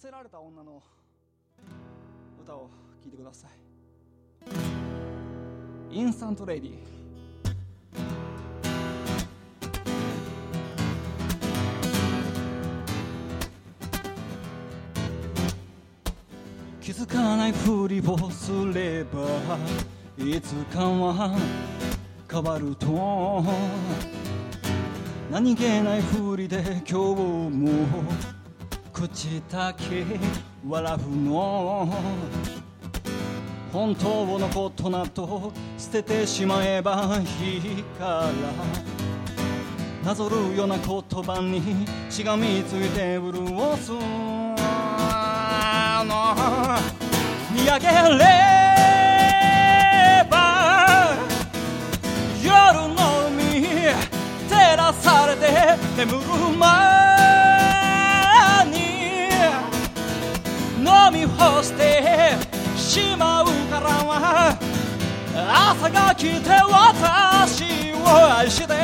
せられた女の歌を聴いてください。インスタントレディ気づかないふりをすればいつかは変わると。何気ないふりで今日も口だけ笑うの本当のことなど捨ててしまえばいいからなぞるような言葉にしがみついて潤すの見上げれば夜の海照らされて眠る前朝が来て私を愛して。よ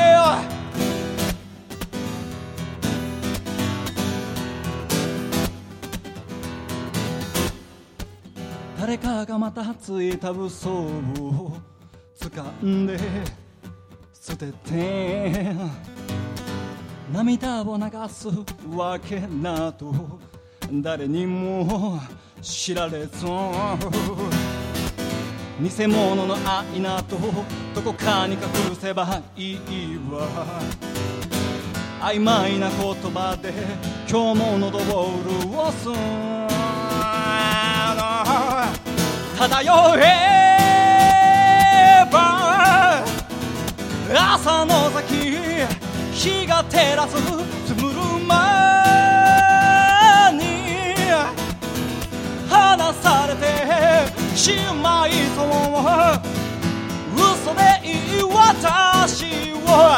誰かがまたついた嘘を掴んで捨てて涙を流すわけなど誰にも知られず。偽物の愛などどこかに隠せばいいわ曖昧な言葉で今日も喉を潤す。漂えば朝の先日が照らす。つむ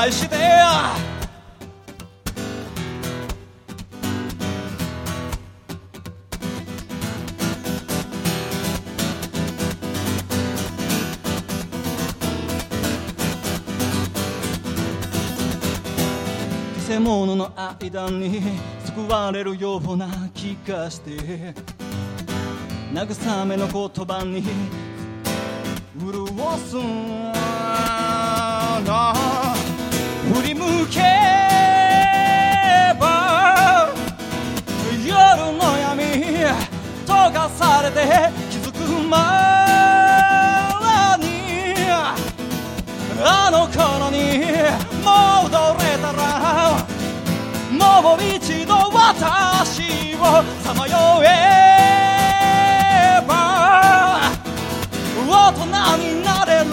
愛して偽物の間に救われるような気がして慰めの言葉に潤すなけば夜の闇溶かされて気づく前にあの頃に戻れたらもう一度私をさまよえば大人になれる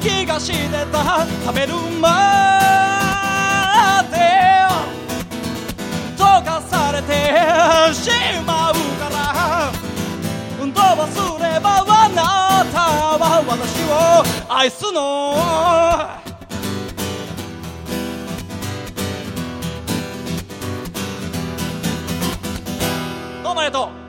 気がしてた。食べるま愛すの。どうもありがとう。